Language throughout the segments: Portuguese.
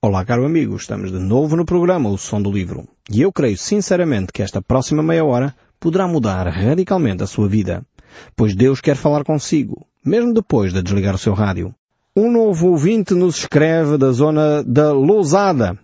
Olá, caro amigo, estamos de novo no programa O Som do Livro. E eu creio sinceramente que esta próxima meia hora poderá mudar radicalmente a sua vida. Pois Deus quer falar consigo, mesmo depois de desligar o seu rádio. Um novo ouvinte nos escreve da zona da Lousada.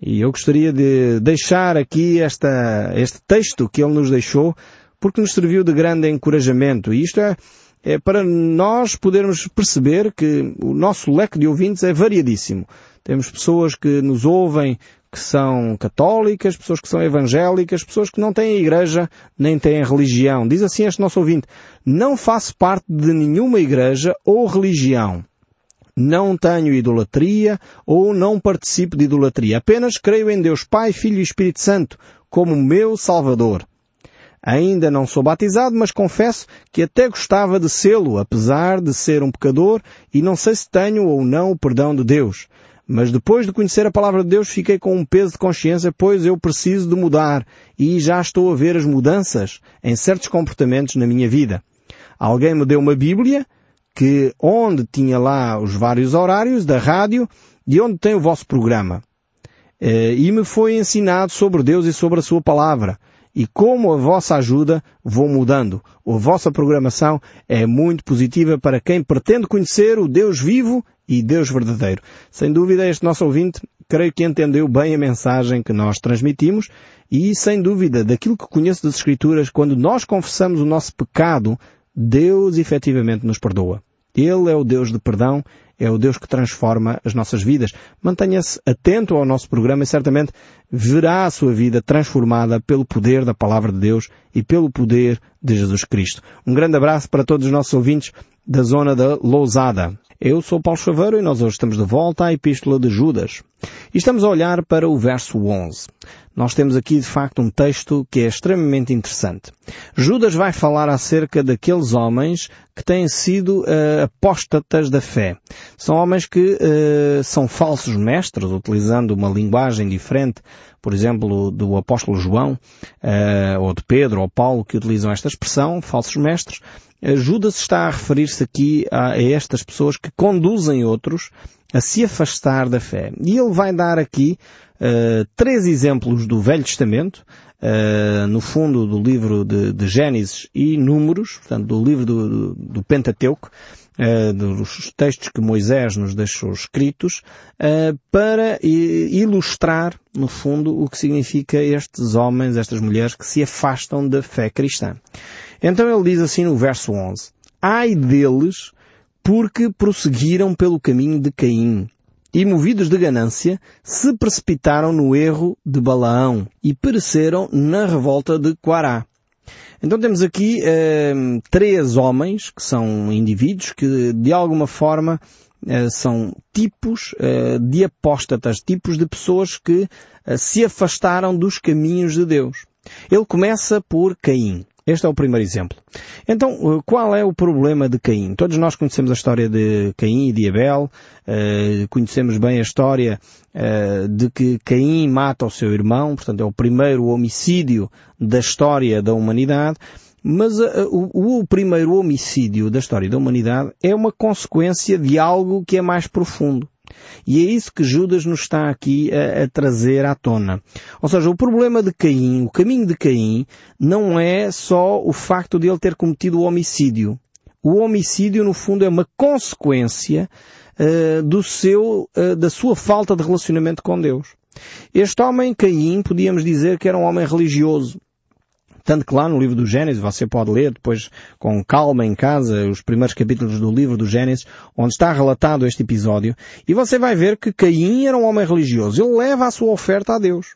E eu gostaria de deixar aqui esta, este texto que ele nos deixou, porque nos serviu de grande encorajamento. E isto é, é para nós podermos perceber que o nosso leque de ouvintes é variadíssimo. Temos pessoas que nos ouvem que são católicas, pessoas que são evangélicas, pessoas que não têm igreja nem têm religião. Diz assim este nosso ouvinte, não faço parte de nenhuma igreja ou religião. Não tenho idolatria ou não participo de idolatria. Apenas creio em Deus Pai, Filho e Espírito Santo como meu Salvador. Ainda não sou batizado, mas confesso que até gostava de sê-lo, apesar de ser um pecador, e não sei se tenho ou não o perdão de Deus. Mas depois de conhecer a palavra de Deus fiquei com um peso de consciência, pois eu preciso de mudar e já estou a ver as mudanças em certos comportamentos na minha vida. Alguém me deu uma Bíblia que onde tinha lá os vários horários da rádio e onde tem o vosso programa. Eh, e me foi ensinado sobre Deus e sobre a sua palavra. E como a vossa ajuda, vou mudando. A vossa programação é muito positiva para quem pretende conhecer o Deus vivo e Deus verdadeiro. Sem dúvida, este nosso ouvinte, creio que entendeu bem a mensagem que nós transmitimos e, sem dúvida, daquilo que conheço das Escrituras, quando nós confessamos o nosso pecado, Deus efetivamente nos perdoa. Ele é o Deus de perdão, é o Deus que transforma as nossas vidas. Mantenha-se atento ao nosso programa e certamente verá a sua vida transformada pelo poder da Palavra de Deus e pelo poder de Jesus Cristo. Um grande abraço para todos os nossos ouvintes da zona da Lousada. Eu sou Paulo Chaveiro e nós hoje estamos de volta à Epístola de Judas. E estamos a olhar para o verso 11. Nós temos aqui de facto um texto que é extremamente interessante. Judas vai falar acerca daqueles homens que têm sido uh, apóstatas da fé. São homens que uh, são falsos mestres, utilizando uma linguagem diferente, por exemplo, do apóstolo João, uh, ou de Pedro ou Paulo, que utilizam esta expressão, falsos mestres, Judas está a referir-se aqui a, a, estas pessoas que conduzem outros a se afastar da fé. E ele vai dar aqui uh, três exemplos do Velho Testamento, uh, no fundo do livro de, de, Gênesis e Números, portanto do livro do, do, do Pentateuco, uh, dos textos que Moisés nos deixou escritos, para ilustrar, no fundo, o que significa estes homens, estas mulheres que se afastam da fé cristã. Então ele diz assim no verso 11, Ai deles, porque prosseguiram pelo caminho de Caim, e movidos de ganância, se precipitaram no erro de Balaão, e pereceram na revolta de Quará. Então temos aqui eh, três homens, que são indivíduos, que de alguma forma eh, são tipos eh, de apóstatas, tipos de pessoas que eh, se afastaram dos caminhos de Deus. Ele começa por Caim. Este é o primeiro exemplo. Então, eh, qual é o problema de Caim? Todos nós conhecemos a história de Caim e de Abel, uh, conhecemos bem a história uh, de que Caim mata o seu irmão, portanto é o primeiro homicídio da história da humanidade, mas o, o primeiro homicídio da história da humanidade é uma consequência de algo que é mais profundo. E é isso que Judas nos está aqui a, a, trazer à tona. Ou seja, o problema de Caim, o caminho de Caim, não é só o facto de ele ter cometido o homicídio. O homicídio, no fundo, é uma consequência uh, do seu, uh, da sua falta de relacionamento com Deus. Este homem, Caim, podíamos dizer que era um homem religioso. Tanto que lá no livro do Gênesis, você pode ler depois com calma em casa os primeiros capítulos do livro do Gênesis, onde está relatado este episódio, e você vai ver que Caim era um homem religioso. Ele leva a sua oferta a Deus.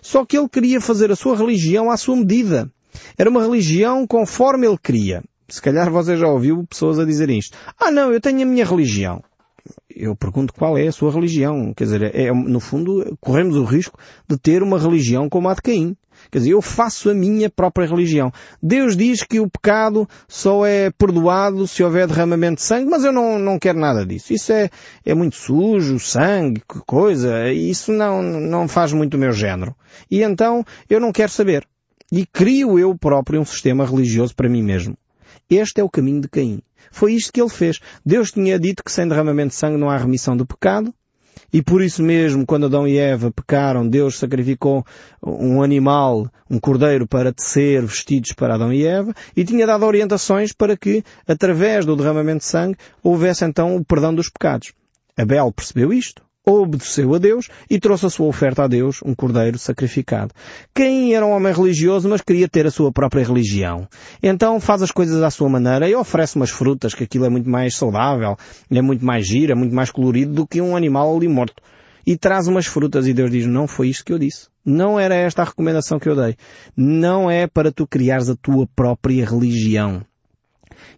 Só que ele queria fazer a sua religião à sua medida. Era uma religião conforme ele queria. Se calhar você já ouviu pessoas a dizer isto. Ah não, eu tenho a minha religião eu pergunto qual é a sua religião. Quer dizer, é, no fundo, corremos o risco de ter uma religião como a de Caim. Quer dizer, eu faço a minha própria religião. Deus diz que o pecado só é perdoado se houver derramamento de sangue, mas eu não, não quero nada disso. Isso é, é muito sujo, sangue, que coisa. Isso não, não faz muito o meu género. E então eu não quero saber. E crio eu próprio um sistema religioso para mim mesmo. Este é o caminho de Caim. Foi isto que ele fez. Deus tinha dito que sem derramamento de sangue não há remissão do pecado. E por isso mesmo, quando Adão e Eva pecaram, Deus sacrificou um animal, um cordeiro, para tecer vestidos para Adão e Eva, e tinha dado orientações para que, através do derramamento de sangue, houvesse então o perdão dos pecados. Abel percebeu isto, obedeceu a Deus e trouxe a sua oferta a Deus, um cordeiro sacrificado. Caim era um homem religioso, mas queria ter a sua própria religião. Então faz as coisas à sua maneira e oferece umas frutas, que aquilo é muito mais saudável, é muito mais giro, é muito mais colorido do que um animal ali morto. E traz umas frutas e Deus diz, não foi isto que eu disse. Não era esta a recomendação que eu dei. Não é para tu criares a tua própria religião.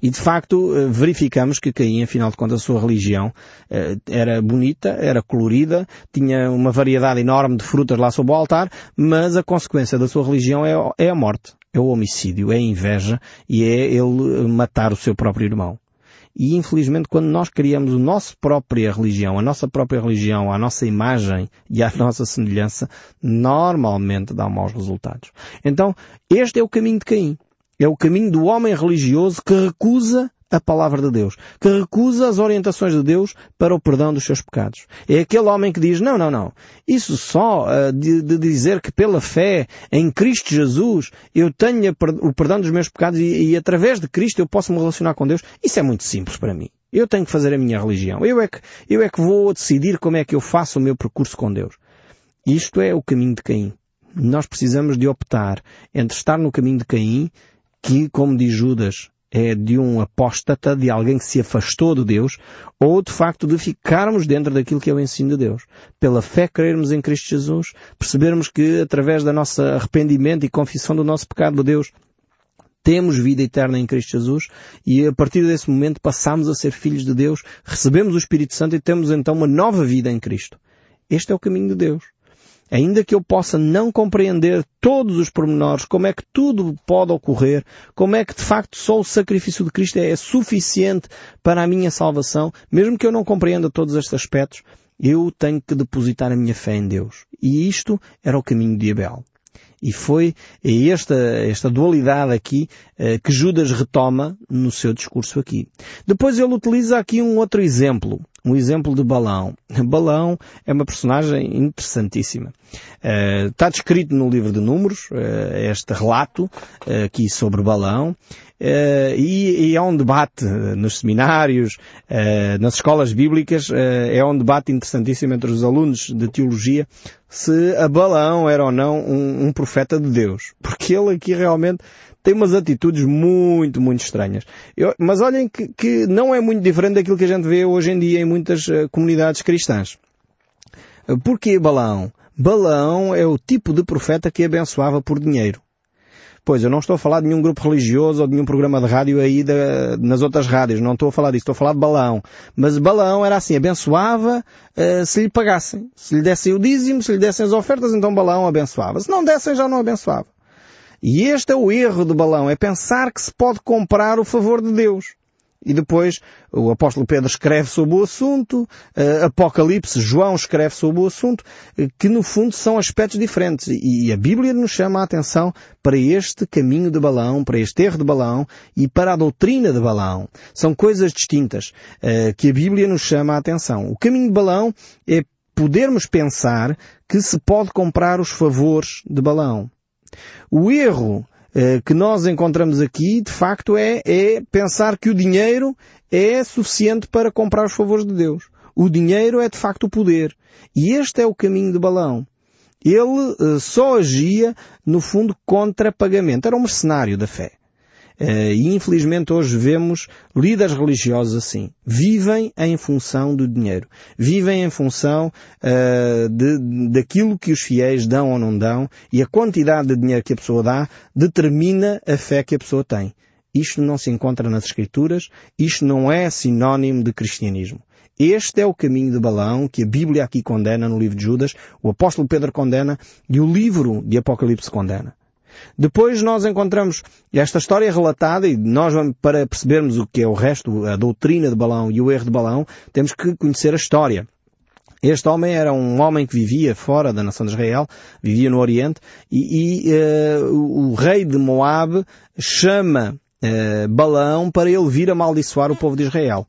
E de facto eh, verificamos que Caim, afinal de contas, a sua religião eh, era bonita, era colorida, tinha uma variedade enorme de frutas lá sob o altar, mas a consequência da sua religião é, é a morte, é o homicídio, é a inveja e é ele matar o seu próprio irmão. E infelizmente quando nós criamos a nossa própria religião, a nossa própria religião, a nossa imagem e a nossa semelhança, normalmente dá maus resultados. Então, este é o caminho de Caim. É o caminho do homem religioso que recusa a palavra de Deus, que recusa as orientações de Deus para o perdão dos seus pecados. É aquele homem que diz, não, não, não, isso só uh, de, de, dizer que pela fé em Cristo Jesus eu tenho o perdão dos meus pecados e, e através de Cristo eu posso me relacionar com Deus, isso é muito simples para mim. Eu tenho que fazer a minha religião. Eu é que, eu é que vou decidir como é que eu faço o meu percurso com Deus. Isto é o caminho de Caim. Nós precisamos de optar entre estar no caminho de Caim que, como diz Judas, é de um apóstata, de alguém que se afastou de Deus, ou de facto de ficarmos dentro daquilo que é o ensino de Deus. Pela fé crermos em Cristo Jesus, percebermos que através da nossa arrependimento e confissão do nosso pecado de Deus, temos vida eterna em Cristo Jesus e a partir desse momento passamos a ser filhos de Deus, recebemos o Espírito Santo e temos então uma nova vida em Cristo. Este é o caminho de Deus ainda que eu possa não compreender todos os pormenores, como é que tudo pode ocorrer, como é que de facto só o sacrifício de Cristo é suficiente para a minha salvação, mesmo que eu não compreenda todos estes aspectos, eu tenho que depositar a minha fé em Deus. E isto era o caminho de Abel. E foi esta, esta dualidade aqui eh, que Judas retoma no seu discurso aqui. Depois ele utiliza aqui um outro exemplo um exemplo de Balão. Balão é uma personagem interessantíssima. Uh, está descrito no livro de Números, uh, este relato aqui sobre Balão, e, e, há um debate nos seminários, nas escolas bíblicas, é um debate interessantíssimo entre os alunos de teologia se a Balão era ou não um, um profeta de Deus. Porque ele aqui realmente tem umas atitudes muito, muito estranhas. Eu, mas olhem que, que, não é muito diferente daquilo que a gente vê hoje em dia em muitas uh, comunidades cristãs. Uh, porquê? Balaão é o tipo de profeta que abençoava por dinheiro. Pois, eu não estou a falar de nenhum grupo religioso ou de nenhum programa de rádio aí nas outras rádios. Não estou a falar disso. Estou a falar de Balaão. Mas Balaão era assim, abençoava uh, se lhe pagassem. Se lhe dessem o dízimo, se lhe dessem as ofertas, então Balaão abençoava. Se não dessem, já não abençoava. E este é o erro de Balão, é pensar que se pode comprar o favor de Deus. E depois o apóstolo Pedro escreve sobre o assunto, uh, Apocalipse, João escreve sobre o assunto, uh, que no fundo são aspectos diferentes. E, a Bíblia nos chama a atenção para este caminho de Balão, para este erro de Balão e para a doutrina de Balão. São coisas distintas uh, que a Bíblia nos chama a atenção. O caminho de Balão é podermos pensar que se pode comprar os favores de Balão. O erro eh, que nós encontramos aqui, de facto, é, é pensar que o dinheiro é suficiente para comprar os favores de Deus. O dinheiro é de facto o poder. E este é o caminho de Balão. Ele eh, só agia, no fundo, contra pagamento. Era um mercenário da fé. Uh, e infelizmente hoje vemos líderes religiosos assim. Vivem em função do dinheiro. Vivem em função uh, de, daquilo que os fiéis dão ou não dão e a quantidade de dinheiro que a pessoa dá determina a fé que a pessoa tem. Isto não se encontra nas Escrituras, isto não é sinónimo de cristianismo. Este é o caminho de Balão que a Bíblia aqui condena no livro de Judas, o apóstolo Pedro condena e o livro de Apocalipse condena. Depois nós encontramos esta história relatada e nós, para percebermos o que é o resto, a doutrina de Balão e o erro de Balão, temos que conhecer a história. Este homem era um homem que vivia fora da nação de Israel, vivia no Oriente, e, e uh, o, rei de Moab chama uh, Balão para ele vir amaldiçoar o povo de Israel.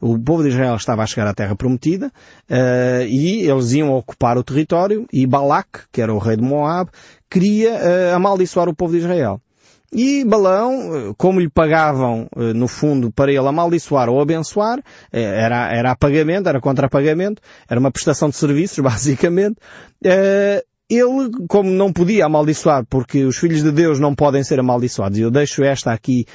o povo de Israel estava a chegar à terra prometida uh, e eles iam ocupar o território e Balac, que era o rei de Moab, queria uh, amaldiçoar o povo de Israel. E Balão, como lhe pagavam, no fundo, para ele amaldiçoar ou abençoar, era, era a pagamento, era contra pagamento, era uma prestação de serviços, basicamente, ele, como não podia amaldiçoar, porque os filhos de Deus não podem ser amaldiçoados, eu deixo esta aqui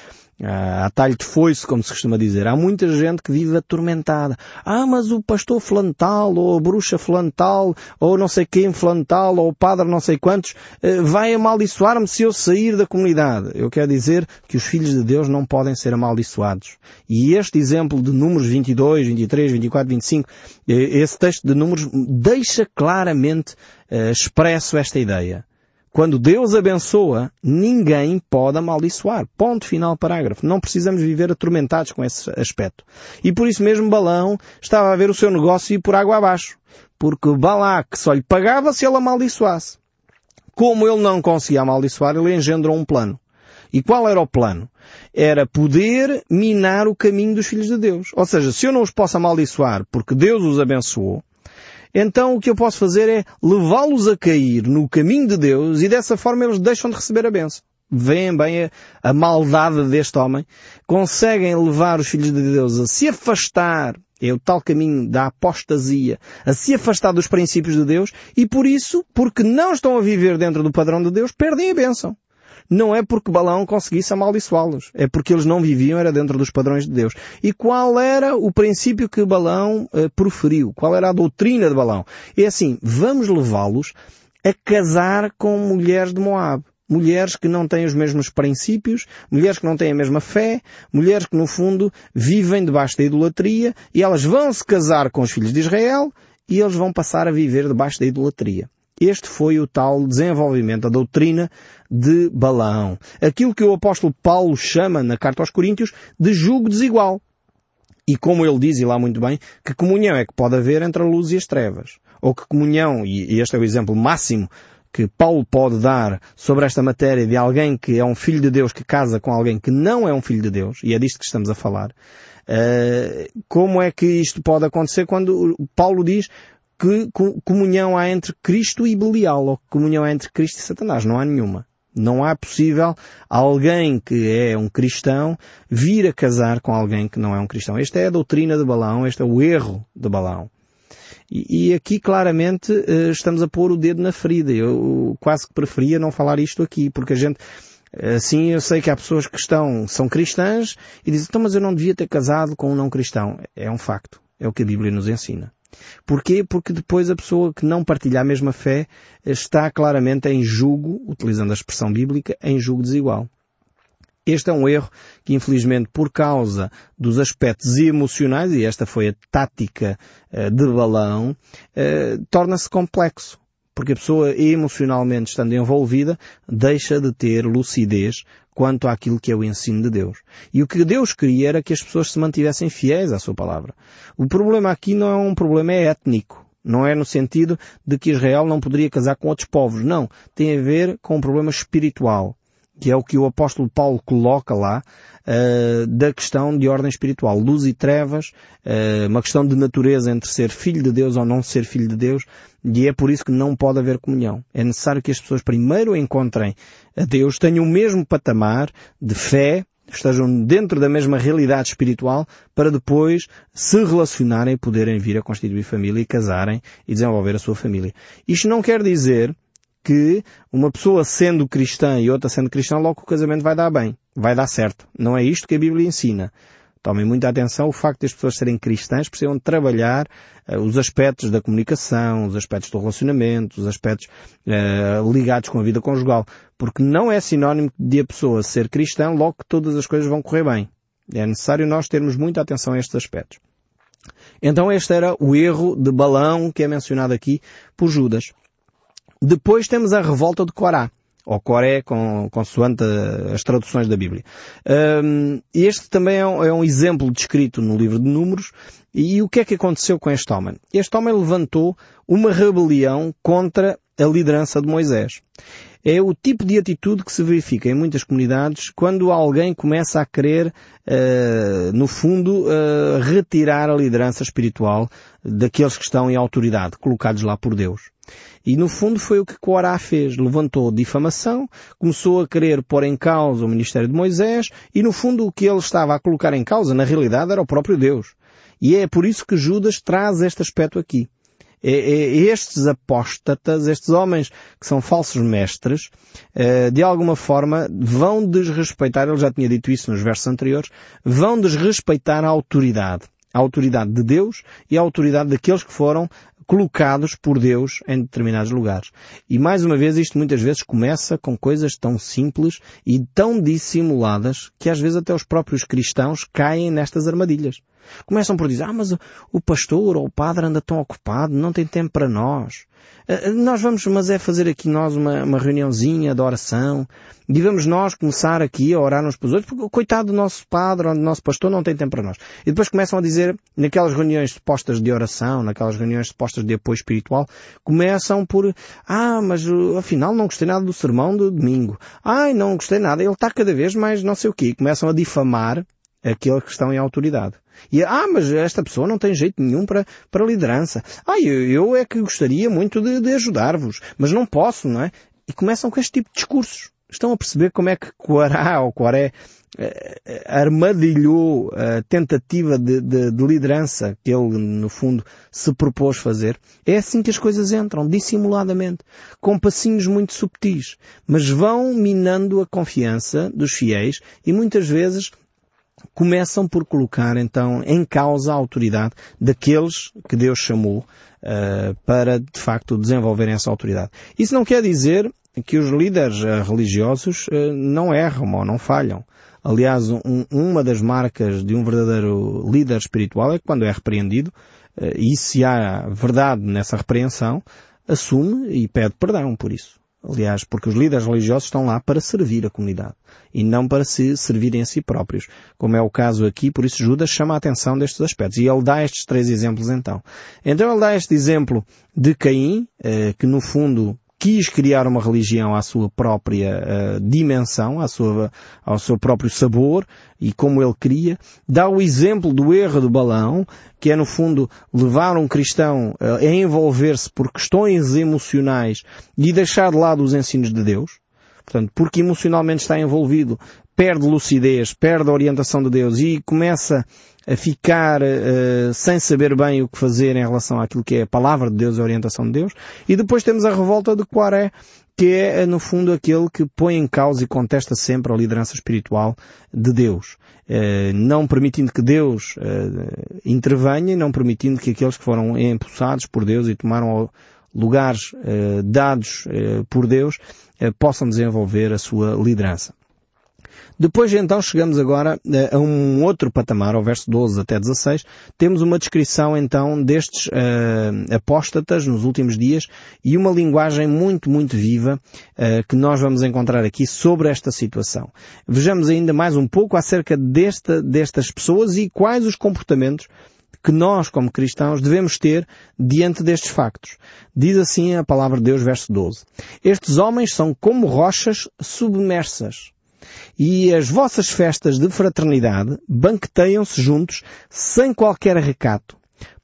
a talho de foice, como se costuma dizer. Há muita gente que vive atormentada. Ah, mas o pastor flantal, ou a bruxa flantal, ou não sei quem flantal, ou o padre não sei quantos, eh, vai amaldiçoar-me se eu sair da comunidade. Eu quero dizer que os filhos de Deus não podem ser amaldiçoados. E este exemplo de números 22, 23, 24, 25, esse texto de números deixa claramente uh, expresso esta ideia. Quando Deus abençoa, ninguém pode amaldiçoar. Ponto final parágrafo. Não precisamos viver atormentados com esse aspecto. E por isso mesmo Balão estava a ver o seu negócio ir por água abaixo. Porque Balac só lhe pagava se ele amaldiçoasse. Como ele não conseguia amaldiçoar, ele engendrou um plano. E qual era o plano? Era poder minar o caminho dos filhos de Deus. Ou seja, se eu não os posso amaldiçoar porque Deus os abençoou, então o que eu posso fazer é levá-los a cair no caminho de Deus e dessa forma eles deixam de receber a benção. Veem bem a, a maldade deste homem. Conseguem levar os filhos de Deus a se afastar é o tal caminho da apostasia, a se afastar dos princípios de Deus e por isso, porque não estão a viver dentro do padrão de Deus, perdem a bênção não é porque Balão conseguisse amaldiçoá-los. É porque eles não viviam, era dentro dos padrões de Deus. E qual era o princípio que Balão uh, proferiu? Qual era a doutrina de Balão? É assim, vamos levá-los a casar com mulheres de Moab. Mulheres que não têm os mesmos princípios, mulheres que não têm a mesma fé, mulheres que no fundo vivem debaixo da idolatria e elas vão se casar com os filhos de Israel e eles vão passar a viver debaixo da idolatria. Este foi o tal desenvolvimento, a doutrina de Balaão. Aquilo que o apóstolo Paulo chama na carta aos Coríntios de jugo desigual. E como ele diz, e lá muito bem, que comunhão é que pode haver entre a luz e as trevas. Ou que comunhão, e este é o exemplo máximo que Paulo pode dar sobre esta matéria de alguém que é um filho de Deus que casa com alguém que não é um filho de Deus, e é disto que estamos a falar, uh, como é que isto pode acontecer quando Paulo diz que comunhão há entre Cristo e Belial, ou comunhão há entre Cristo e Satanás. Não há nenhuma. Não há possível alguém que é um cristão vir a casar com alguém que não é um cristão. Esta é a doutrina de Balão, este é o erro de Balão. E, e aqui claramente uh, estamos a pôr o dedo na ferida. Eu quase que preferia não falar isto aqui, porque a gente, assim eu sei que há pessoas que estão, são cristãs e dizem, então mas eu não devia ter casado com um não cristão. É um facto. É o que a Bíblia nos ensina. Porquê? Porque depois a pessoa que não partilha a mesma fé está claramente em julgo, utilizando a expressão bíblica, em julgo desigual. Este é um erro que, infelizmente, por causa dos aspectos emocionais, e esta foi a tática uh, de balão, uh, torna-se complexo porque a pessoa emocionalmente estando envolvida deixa de ter lucidez quanto àquilo que é o ensino de Deus. E o que Deus queria era que as pessoas se mantivessem fiéis à sua palavra. O problema aqui não é um problema étnico. Não é no sentido de que Israel não poderia casar com outros povos. Não. Tem a ver com um problema espiritual que é o que o apóstolo Paulo coloca lá, uh, da questão de ordem espiritual. Luz e trevas, uh, uma questão de natureza entre ser filho de Deus ou não ser filho de Deus, e é por isso que não pode haver comunhão. É necessário que as pessoas primeiro encontrem a Deus, tenham o mesmo patamar de fé, estejam dentro da mesma realidade espiritual, para depois se relacionarem poderem vir a constituir família e casarem e desenvolver a sua família. Isto não quer dizer que uma pessoa sendo cristã e outra sendo cristã, logo o casamento vai dar bem, vai dar certo. Não é isto que a Bíblia ensina. Tomem muita atenção, o facto de as pessoas serem cristãs precisam trabalhar uh, os aspectos da comunicação, os aspectos do relacionamento, os aspectos uh, ligados com a vida conjugal. Porque não é sinónimo de a pessoa ser cristã logo que todas as coisas vão correr bem. É necessário nós termos muita atenção a estes aspectos. Então este era o erro de balão que é mencionado aqui por Judas. Depois temos a revolta de Corá ou Coré, com, consoante as traduções da Bíblia. Um, este também é um, é um, exemplo descrito no livro de Números. E o que é que aconteceu com este homem? Este homem levantou uma rebelião contra a liderança de Moisés. É o tipo de atitude que se verifica em muitas comunidades quando alguém começa a querer, uh, no fundo, uh, retirar a liderança espiritual daqueles que estão em autoridade, colocados lá por Deus. E no fundo foi o que Corá fez. Levantou difamação, começou a querer pôr em causa o ministério de Moisés e no fundo o que ele estava a colocar em causa, na realidade, era o próprio Deus. E é por isso que Judas traz este aspecto aqui. É, é, estes apóstatas, estes homens que são falsos mestres, é, de alguma forma vão desrespeitar, ele já tinha dito isso nos versos anteriores, vão desrespeitar a autoridade. A autoridade de Deus e a autoridade daqueles que foram colocados por Deus em determinados lugares. E mais uma vez isto muitas vezes começa com coisas tão simples e tão dissimuladas que às vezes até os próprios cristãos caem nestas armadilhas. Começam por dizer, ah, mas o pastor ou o padre anda tão ocupado, não tem tempo para nós. Eh, eh, nós vamos, mas é fazer aqui nós uma, uma reuniãozinha de oração e vamos nós começar aqui a orar uns pelos outros, porque coitado do nosso padre ou do nosso pastor não tem tempo para nós. E depois começam a dizer, naquelas reuniões supostas de oração, naquelas reuniões supostas de apoio espiritual, começam por, ah, mas afinal não gostei nada do sermão do domingo. Ai, não gostei nada, ele está cada vez mais não sei o quê. Começam a difamar aqueles que estão em autoridade. E, ah, mas esta pessoa não tem jeito nenhum para, para liderança. Ah, eu, eu é que gostaria muito de, de ajudar-vos, mas não posso, não é? E começam com este tipo de discursos. Estão a perceber como é que Coará ou Coaré eh, eh, armadilhou a tentativa de, de, de, liderança que ele, no fundo, se propôs fazer. É assim que as coisas entram, dissimuladamente, com passinhos muito subtis, mas vão minando a confiança dos fiéis e muitas vezes começam por colocar então em causa a autoridade daqueles que Deus chamou uh, para de facto desenvolverem essa autoridade. Isso não quer dizer que os líderes uh, religiosos uh, não erram ou não falham. Aliás, um, uma das marcas de um verdadeiro líder espiritual é que quando é repreendido, e se há verdade nessa repreensão, assume e pede perdão por isso. Aliás, porque os líderes religiosos estão lá para servir a comunidade e não para se servirem a si próprios, como é o caso aqui, por isso Judas chama a atenção destes aspectos. E ele dá estes três exemplos então. Então ele dá este exemplo de Caim, eh, que no fundo quis criar uma religião à sua própria uh, dimensão, à sua, ao seu próprio sabor e como ele queria. Dá o exemplo do erro do balão, que é no fundo levar um cristão uh, a envolver-se por questões emocionais e deixar de lado os ensinos de Deus. Portanto, porque emocionalmente está envolvido, perde lucidez, perde a orientação de Deus e começa a ficar uh, sem saber bem o que fazer em relação àquilo que é a palavra de Deus e a orientação de Deus. E depois temos a revolta de Quaré, que é, eh, no fundo, aquele que põe em causa e contesta sempre a liderança espiritual de Deus. Uh, não permitindo que Deus uh, intervenha não permitindo que aqueles que foram impulsados por Deus e tomaram lugares dados por Deus possam desenvolver a sua liderança. Depois então chegamos agora eh, a um outro patamar, ao verso 12 até 16, temos uma descrição então destes uh, apóstatas nos últimos dias e uma linguagem muito, muito viva uh, que nós vamos encontrar aqui sobre esta situação. Vejamos ainda mais um pouco acerca desta, destas pessoas e quais os comportamentos que nós, como cristãos, devemos ter diante destes factos. Diz assim a palavra de Deus, verso 12. Estes homens são como rochas submersas e as vossas festas de fraternidade banqueteiam-se juntos sem qualquer recato.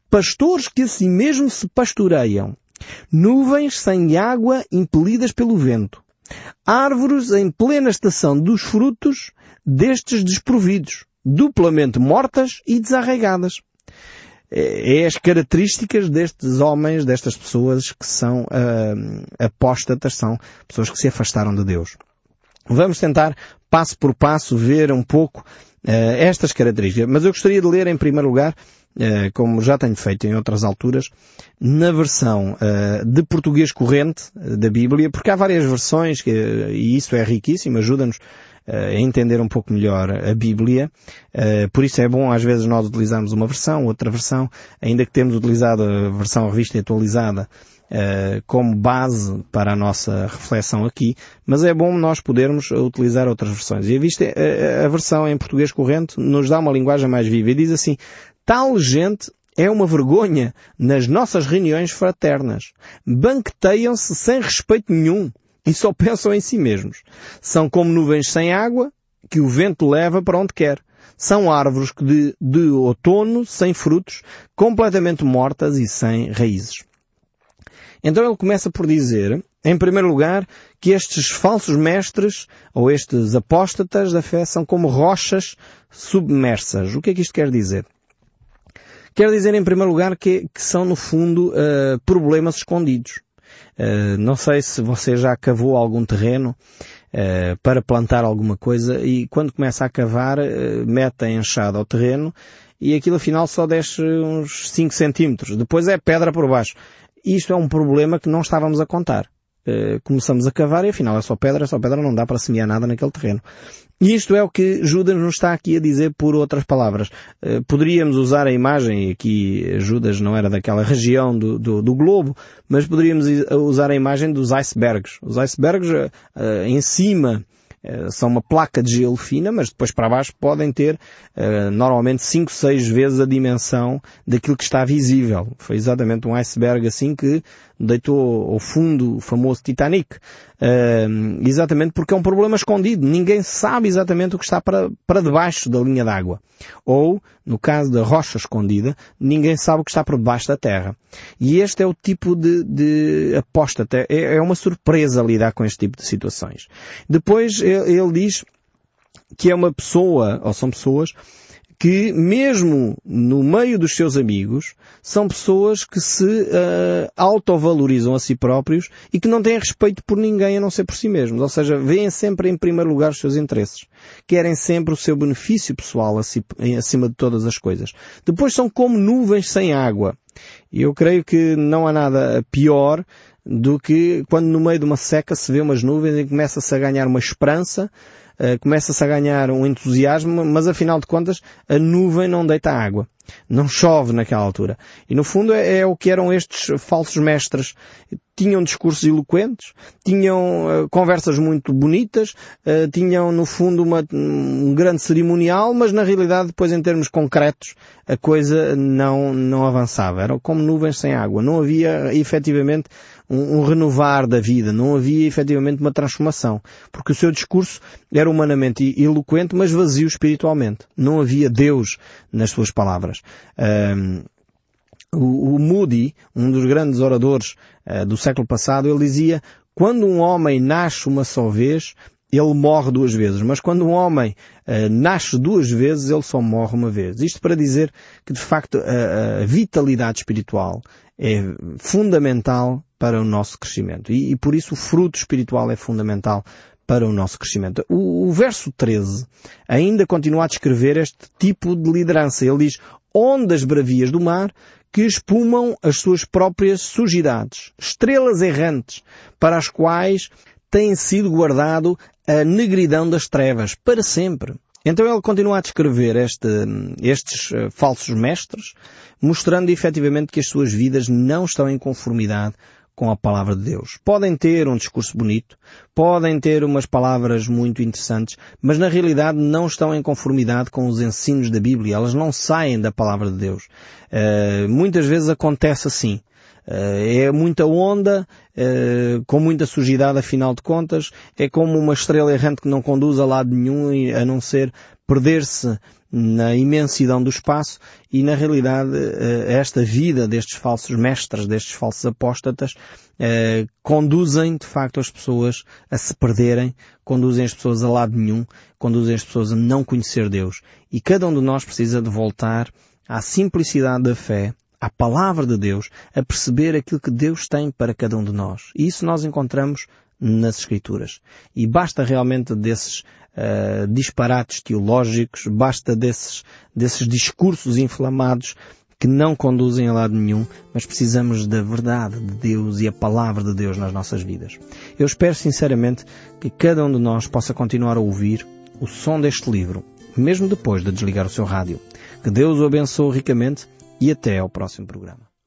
Pastores que assim mesmo se pastoreiam. Nuvens sem água impelidas pelo vento. Árvores em plena estação dos frutos destes desprovidos, duplamente mortas e desarraigadas. É, é as características destes homens, destas pessoas que são uh, apóstatas, são pessoas que se afastaram de Deus. Vamos tentar, passo por passo, ver um pouco uh, estas características. Mas eu gostaria de ler, em primeiro lugar, como já tenho feito em outras alturas, na versão uh, de português corrente da Bíblia, porque há várias versões, e isso é riquíssimo, ajuda-nos a entender um pouco melhor a Bíblia. Por isso é bom às vezes nós utilizarmos uma versão, outra versão, ainda que temos utilizado a versão revista e atualizada como base para a nossa reflexão aqui, mas é bom nós podermos utilizar outras versões. E a versão em português corrente nos dá uma linguagem mais viva e diz assim, tal gente é uma vergonha nas nossas reuniões fraternas. Banqueteiam-se sem respeito nenhum. e só pensam em si mesmos. São como nuvens sem água que o vento leva para onde quer. São árvores de, de outono sem frutos, completamente mortas e sem raízes. Então ele começa por dizer, em primeiro lugar, que estes falsos mestres, ou estes apóstatas da fé, são como rochas submersas. O que é que isto quer dizer? Quer dizer, em primeiro lugar, que, que são, no fundo, uh, problemas escondidos. Uh, não sei se você já cavou algum terreno uh, para plantar alguma coisa e quando começa a cavar, mete a enxada ao terreno e aquilo afinal só desce uns 5 centímetros. Depois é pedra por baixo. Isto é um problema que não estávamos a contar. Uh, começamos a cavar e afinal é só pedra, é só pedra, não dá para semear nada naquele terreno. E isto é o que Judas nos está aqui a dizer por outras palavras. Uh, poderíamos usar a imagem, aqui Judas não era daquela região do, do, do, globo, mas poderíamos usar a imagem dos icebergs. Os icebergs em cima eh, são uma placa de gelo fina, mas depois para baixo podem ter normalmente 5, 6 vezes a dimensão daquilo que está visível. Foi exatamente um iceberg assim que deitou ao fundo o famoso Titanic. Uh, exatamente porque é um problema escondido. Ninguém sabe exatamente o que está para, para debaixo da linha d'água. Ou, no caso da rocha escondida, ninguém sabe o que está por debaixo da terra. E este é o tipo de, de aposta. É, é uma surpresa lidar com este tipo de situações. Depois ele, ele diz que é uma pessoa, ou são pessoas, que mesmo no meio dos seus amigos são pessoas que se uh, autovalorizam a si próprios e que não têm respeito por ninguém a não ser por si mesmos. Ou seja, veem sempre em primeiro lugar os seus interesses. Querem sempre o seu benefício pessoal acima de todas as coisas. Depois são como nuvens sem água. E eu creio que não há nada pior do que quando no meio de uma seca se vê umas nuvens e começa-se a ganhar uma esperança começa-se a ganhar um entusiasmo, mas afinal de contas a nuvem não deita água. Não chove naquela altura. E no fundo é, é o que eram estes falsos mestres. Tinham discursos eloquentes, tinham uh, conversas muito bonitas, uh, tinham no fundo uma, um grande cerimonial, mas na realidade depois em termos concretos a coisa não, não avançava. Eram como nuvens sem água. Não havia efetivamente um, um, renovar da vida, não havia efetivamente uma transformação, porque o seu discurso era humanamente eloquente, mas vazio espiritualmente. Não havia Deus nas suas palavras. O, Moody, um dos grandes oradores uh, do século passado, ele dizia, quando um homem nasce uma só vez, ele morre duas vezes, mas quando um homem uh, nasce duas vezes, ele só morre uma vez. Isto para dizer que, de facto, a, vitalidade espiritual é fundamental para o nosso crescimento. E, e, por isso o fruto espiritual é fundamental para o nosso crescimento. O, o verso 13 ainda continua a descrever este tipo de liderança. Ele diz, ondas bravias do mar que espumam as suas próprias sujidades, estrelas errantes, para as quais tem sido guardado a negridão das trevas para sempre. Então ele continua a descrever este, estes uh, falsos mestres, mostrando efetivamente que as suas vidas não estão em conformidade com a palavra de Deus. Podem ter um discurso bonito, podem ter umas palavras muito interessantes, mas na realidade não estão em conformidade com os ensinos da Bíblia. Elas não saem da palavra de Deus. Uh, muitas vezes acontece assim. Eh, é muita onda, eh, com muita sujidade afinal de contas, é como uma estrela errante que não conduz a lado nenhum a não ser perder-se na imensidão do espaço e na realidade eh, esta vida destes falsos mestres, destes falsos apóstatas, conduzem de facto as pessoas a se perderem, conduzem as pessoas a lado nenhum, conduzem as pessoas a não conhecer Deus. E cada um de nós precisa de voltar à simplicidade da fé, à palavra de Deus, a perceber aquilo que Deus tem para cada um de nós. E isso nós encontramos nas Escrituras. E basta realmente desses uh, disparates teológicos, basta desses, desses discursos inflamados que não conduzem a lado nenhum, mas precisamos da verdade de Deus e a palavra de Deus nas nossas vidas. Eu espero sinceramente que cada um de nós possa continuar a ouvir o som deste livro, mesmo depois de desligar o seu rádio. Que Deus o abençoe ricamente e até ao próximo programa.